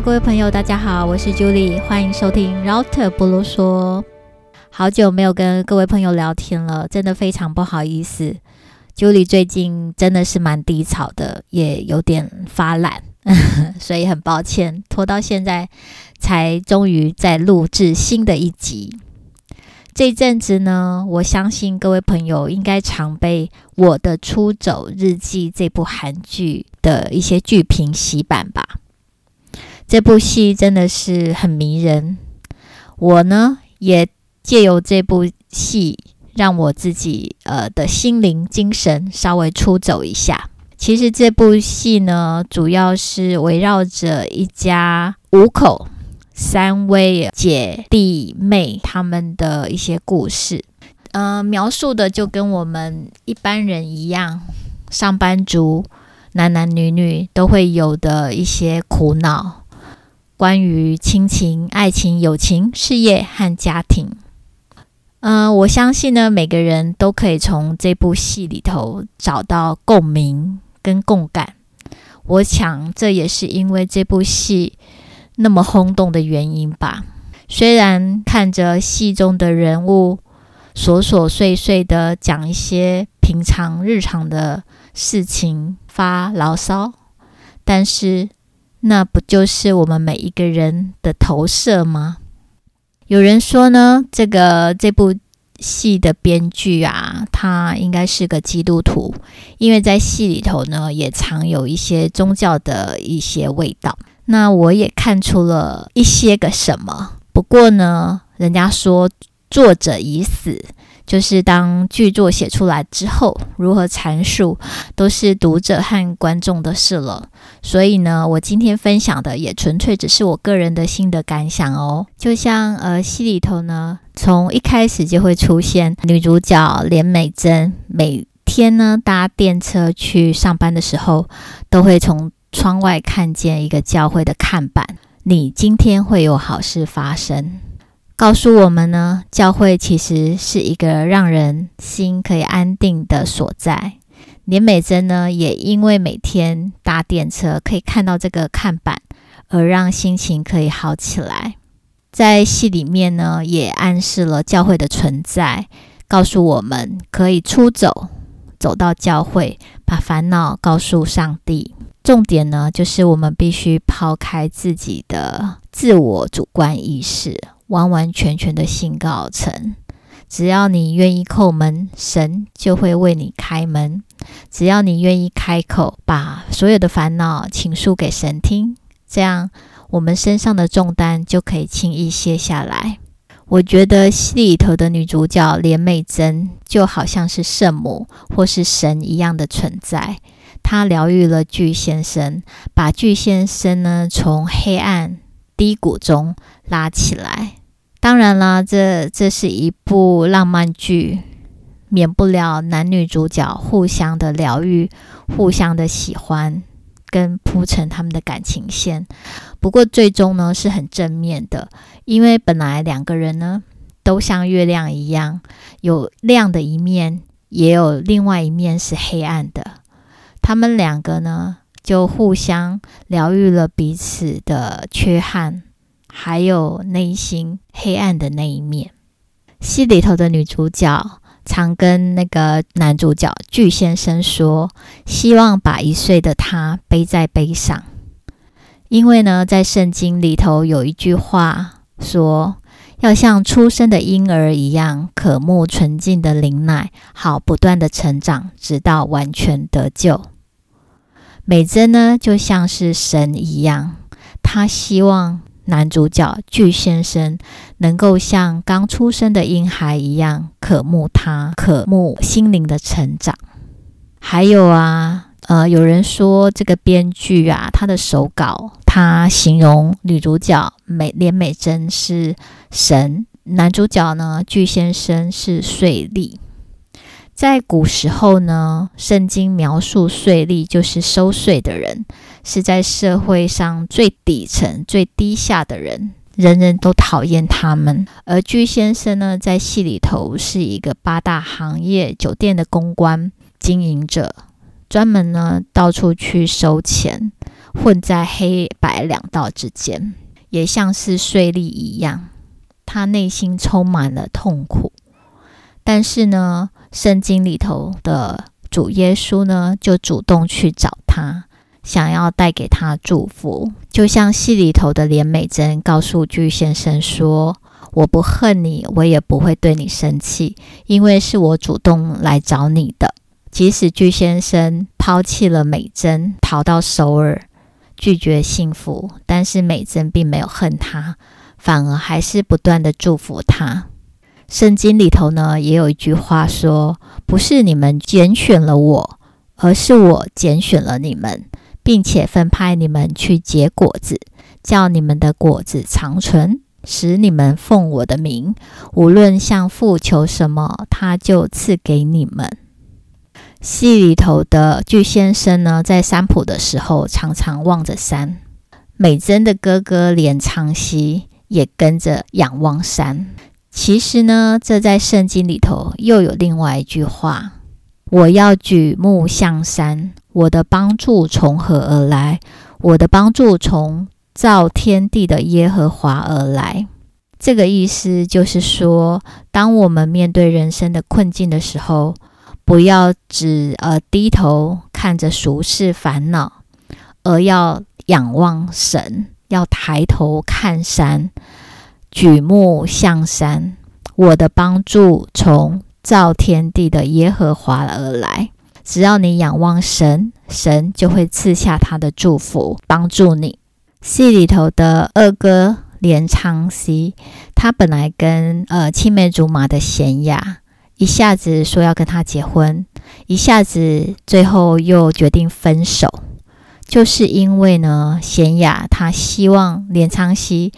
各位朋友，大家好，我是 Julie，欢迎收听 Router 不啰嗦。好久没有跟各位朋友聊天了，真的非常不好意思。Julie 最近真的是蛮低潮的，也有点发懒，所以很抱歉，拖到现在才终于在录制新的一集。这阵子呢，我相信各位朋友应该常被《我的出走日记》这部韩剧的一些剧评洗版吧。这部戏真的是很迷人，我呢也借由这部戏，让我自己呃的心灵精神稍微出走一下。其实这部戏呢，主要是围绕着一家五口。三位姐弟妹他们的一些故事，呃，描述的就跟我们一般人一样，上班族男男女女都会有的一些苦恼，关于亲情、爱情、友情、事业和家庭。呃，我相信呢，每个人都可以从这部戏里头找到共鸣跟共感。我想这也是因为这部戏。那么轰动的原因吧。虽然看着戏中的人物琐琐碎碎的讲一些平常日常的事情发牢骚，但是那不就是我们每一个人的投射吗？有人说呢，这个这部戏的编剧啊，他应该是个基督徒，因为在戏里头呢，也常有一些宗教的一些味道。那我也看出了一些个什么，不过呢，人家说作者已死，就是当剧作写出来之后，如何阐述都是读者和观众的事了。所以呢，我今天分享的也纯粹只是我个人的心得感想哦。就像呃戏里头呢，从一开始就会出现女主角连美珍，每天呢搭电车去上班的时候，都会从窗外看见一个教会的看板，你今天会有好事发生，告诉我们呢，教会其实是一个让人心可以安定的所在。连美珍呢，也因为每天搭电车可以看到这个看板，而让心情可以好起来。在戏里面呢，也暗示了教会的存在，告诉我们可以出走，走到教会，把烦恼告诉上帝。重点呢，就是我们必须抛开自己的自我主观意识，完完全全的信靠神。只要你愿意叩门，神就会为你开门；只要你愿意开口，把所有的烦恼倾诉给神听，这样我们身上的重担就可以轻易卸下来。我觉得戏里头的女主角连美珍就好像是圣母或是神一样的存在。她疗愈了巨先生，把巨先生呢从黑暗低谷中拉起来。当然啦，这这是一部浪漫剧，免不了男女主角互相的疗愈、互相的喜欢，跟铺陈他们的感情线。不过最终呢是很正面的，因为本来两个人呢都像月亮一样，有亮的一面，也有另外一面是黑暗的。他们两个呢，就互相疗愈了彼此的缺憾，还有内心黑暗的那一面。戏里头的女主角常跟那个男主角具先生说，希望把一岁的他背在背上，因为呢，在圣经里头有一句话说，要像出生的婴儿一样渴慕纯净的灵奶，好不断的成长，直到完全得救。美珍呢，就像是神一样，她希望男主角具先生能够像刚出生的婴孩一样渴慕他，渴慕心灵的成长。还有啊，呃，有人说这个编剧啊，他的手稿，他形容女主角美连美珍是神，男主角呢具先生是税吏。在古时候呢，圣经描述税吏就是收税的人，是在社会上最底层、最低下的人，人人都讨厌他们。而居先生呢，在戏里头是一个八大行业酒店的公关经营者，专门呢到处去收钱，混在黑白两道之间，也像是税吏一样，他内心充满了痛苦。但是呢，圣经里头的主耶稣呢，就主动去找他，想要带给他祝福。就像戏里头的连美珍告诉具先生说：“我不恨你，我也不会对你生气，因为是我主动来找你的。”即使具先生抛弃了美珍，逃到首尔，拒绝幸福，但是美珍并没有恨他，反而还是不断地祝福他。圣经里头呢，也有一句话说：“不是你们拣选了我，而是我拣选了你们，并且分派你们去结果子，叫你们的果子长存，使你们奉我的名，无论向父求什么，他就赐给你们。”戏里头的巨先生呢，在山谱的时候常常望着山，美珍的哥哥连昌熙也跟着仰望山。其实呢，这在圣经里头又有另外一句话：“我要举目向山，我的帮助从何而来？我的帮助从造天地的耶和华而来。”这个意思就是说，当我们面对人生的困境的时候，不要只呃低头看着俗世烦恼，而要仰望神，要抬头看山。举目向山，我的帮助从造天地的耶和华而来。只要你仰望神，神就会赐下他的祝福，帮助你。戏里头的二哥连昌熙，他本来跟呃青梅竹马的贤雅，一下子说要跟他结婚，一下子最后又决定分手，就是因为呢，贤雅他希望连昌熙。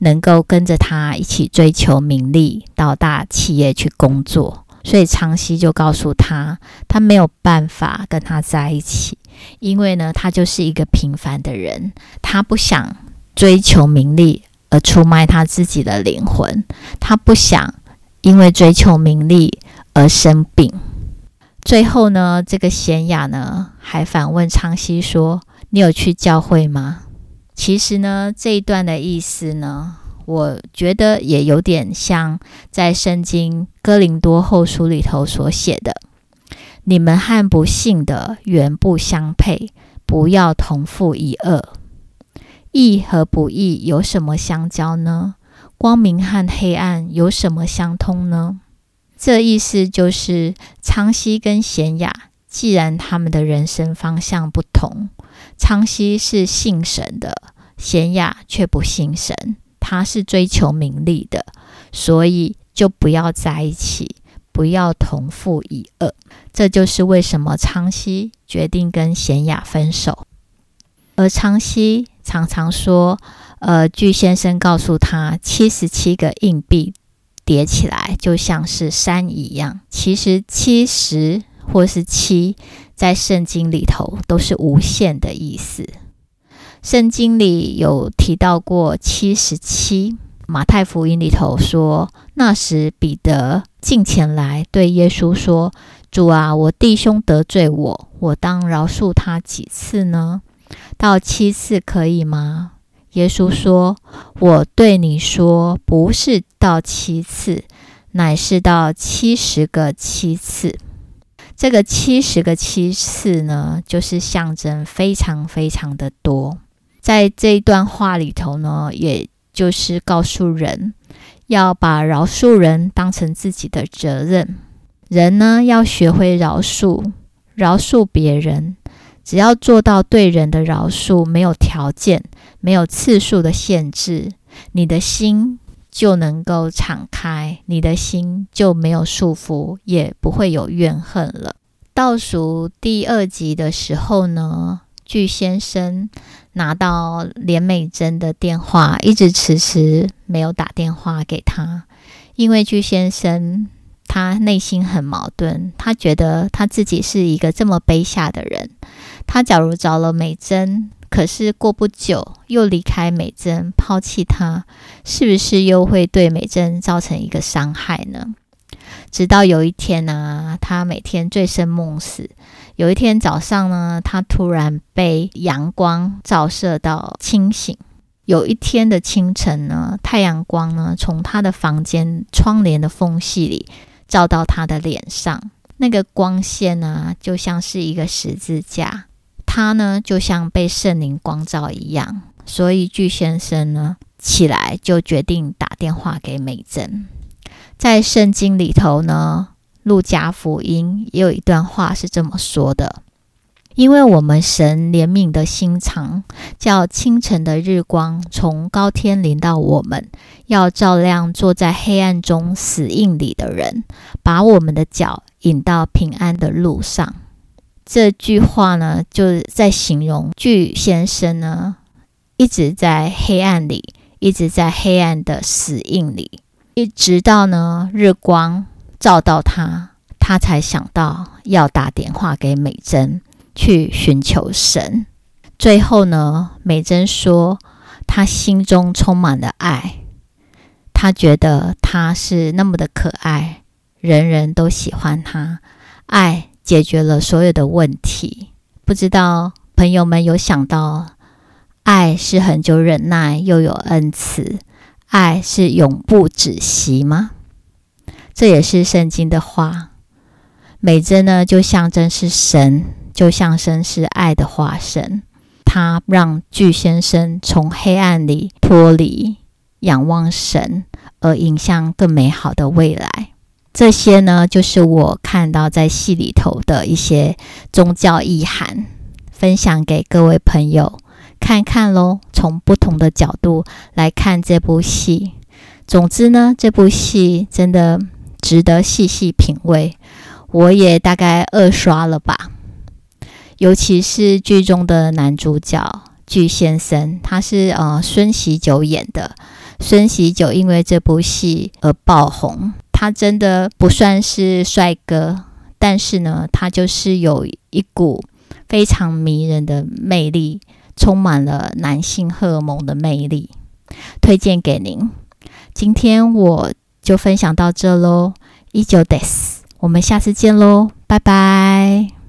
能够跟着他一起追求名利，到大企业去工作，所以昌熙就告诉他，他没有办法跟他在一起，因为呢，他就是一个平凡的人，他不想追求名利而出卖他自己的灵魂，他不想因为追求名利而生病。最后呢，这个贤雅呢还反问昌熙说：“你有去教会吗？”其实呢，这一段的意思呢，我觉得也有点像在圣经哥林多后书里头所写的：“你们和不信的原不相配，不要同负一轭。义和不义有什么相交呢？光明和黑暗有什么相通呢？”这意思就是，昌熙跟贤雅，既然他们的人生方向不同。昌熙是信神的，贤雅却不信神，他是追求名利的，所以就不要在一起，不要同负一轭。这就是为什么昌熙决定跟贤雅分手。而昌熙常常说，呃，具先生告诉他，七十七个硬币叠起来就像是山一样。其实七十或是七。在圣经里头都是无限的意思。圣经里有提到过七十七。马太福音里头说，那时彼得近前来对耶稣说：“主啊，我弟兄得罪我，我当饶恕他几次呢？到七次可以吗？”耶稣说：“我对你说，不是到七次，乃是到七十个七次。”这个七十个七次呢，就是象征非常非常的多。在这一段话里头呢，也就是告诉人要把饶恕人当成自己的责任。人呢，要学会饶恕，饶恕别人。只要做到对人的饶恕，没有条件，没有次数的限制，你的心就能够敞开，你的心就没有束缚，也不会有怨恨了。倒数第二集的时候呢，具先生拿到连美珍的电话，一直迟迟没有打电话给他，因为具先生他内心很矛盾，他觉得他自己是一个这么卑下的人，他假如找了美珍。可是过不久又离开美珍，抛弃她，是不是又会对美珍造成一个伤害呢？直到有一天呢，他每天醉生梦死。有一天早上呢，他突然被阳光照射到清醒。有一天的清晨呢，太阳光呢从他的房间窗帘的缝隙里照到他的脸上，那个光线呢就像是一个十字架，他呢就像被圣灵光照一样。所以巨先生呢起来就决定打电话给美珍。在圣经里头呢，路加福音也有一段话是这么说的。因为我们神怜悯的心肠，叫清晨的日光从高天临到我们，要照亮坐在黑暗中死荫里的人，把我们的脚引到平安的路上。这句话呢，就是在形容巨先生呢，一直在黑暗里，一直在黑暗的死印里，一直到呢日光照到他，他才想到要打电话给美珍。去寻求神。最后呢，美珍说，她心中充满了爱，她觉得她是那么的可爱，人人都喜欢她。爱解决了所有的问题。不知道朋友们有想到，爱是恒久忍耐，又有恩慈，爱是永不止息吗？这也是圣经的话。美珍呢，就象征是神。就象征是爱的化身，他让巨先生从黑暗里脱离，仰望神，而迎向更美好的未来。这些呢，就是我看到在戏里头的一些宗教意涵，分享给各位朋友看看喽。从不同的角度来看这部戏，总之呢，这部戏真的值得细细品味。我也大概二刷了吧。尤其是剧中的男主角巨先生，他是呃孙喜久演的。孙喜久因为这部戏而爆红，他真的不算是帅哥，但是呢，他就是有一股非常迷人的魅力，充满了男性荷尔蒙的魅力，推荐给您。今天我就分享到这喽，一九 days，，我们下次见喽，拜拜。